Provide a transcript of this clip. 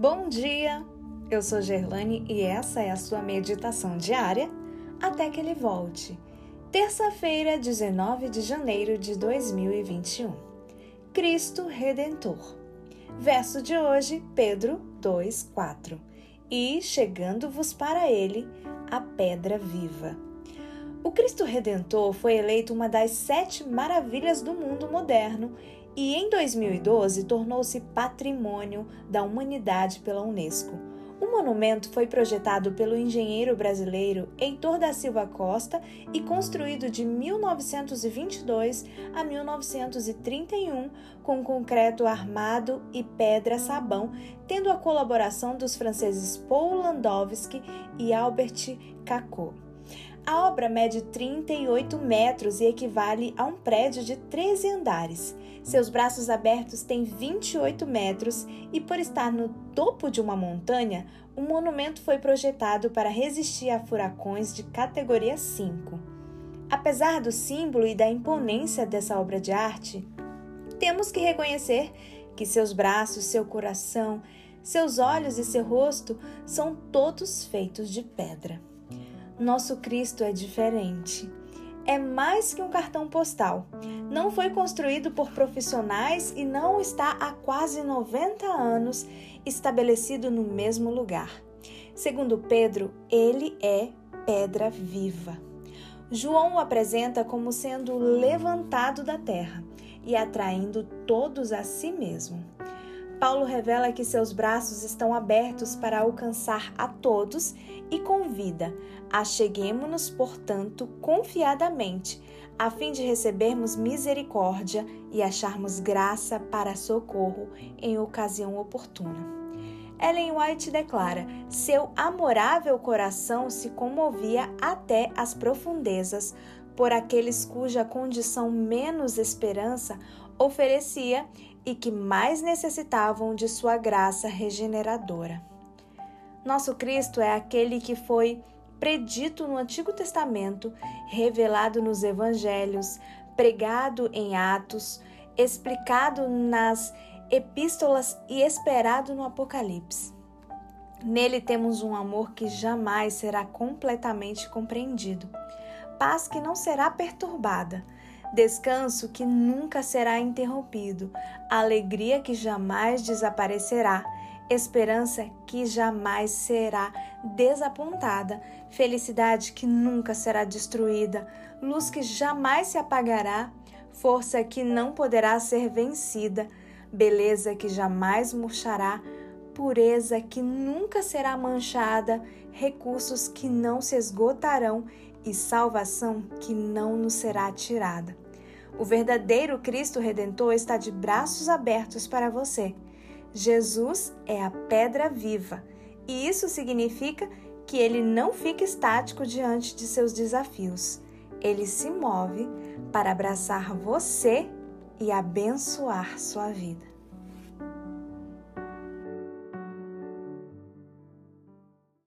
Bom dia! Eu sou Gerlane e essa é a sua meditação diária até que ele volte. Terça-feira, 19 de janeiro de 2021. Cristo Redentor. Verso de hoje, Pedro 2, 4. E chegando-vos para ele a pedra viva. O Cristo Redentor foi eleito uma das sete maravilhas do mundo moderno e em 2012 tornou-se patrimônio da humanidade pela Unesco. O monumento foi projetado pelo engenheiro brasileiro Heitor da Silva Costa e construído de 1922 a 1931 com concreto armado e pedra-sabão, tendo a colaboração dos franceses Paul Landowski e Albert Cacot. A obra mede 38 metros e equivale a um prédio de 13 andares. Seus braços abertos têm 28 metros e, por estar no topo de uma montanha, o monumento foi projetado para resistir a furacões de categoria 5. Apesar do símbolo e da imponência dessa obra de arte, temos que reconhecer que seus braços, seu coração, seus olhos e seu rosto são todos feitos de pedra. Nosso Cristo é diferente. É mais que um cartão postal. Não foi construído por profissionais e não está há quase 90 anos estabelecido no mesmo lugar. Segundo Pedro, ele é pedra viva. João o apresenta como sendo levantado da terra e atraindo todos a si mesmo. Paulo revela que seus braços estão abertos para alcançar a todos e convida: acheguemo-nos, portanto, confiadamente, a fim de recebermos misericórdia e acharmos graça para socorro em ocasião oportuna. Ellen White declara: seu amorável coração se comovia até as profundezas por aqueles cuja condição menos esperança oferecia e que mais necessitavam de sua graça regeneradora. Nosso Cristo é aquele que foi predito no Antigo Testamento, revelado nos Evangelhos, pregado em Atos, explicado nas epístolas e esperado no Apocalipse. Nele temos um amor que jamais será completamente compreendido, paz que não será perturbada, descanso que nunca será interrompido, alegria que jamais desaparecerá, esperança que jamais será desapontada, felicidade que nunca será destruída, luz que jamais se apagará, força que não poderá ser vencida, beleza que jamais murchará, pureza que nunca será manchada, recursos que não se esgotarão e salvação que não nos será tirada. O verdadeiro Cristo Redentor está de braços abertos para você. Jesus é a pedra viva, e isso significa que ele não fica estático diante de seus desafios. Ele se move para abraçar você e abençoar sua vida.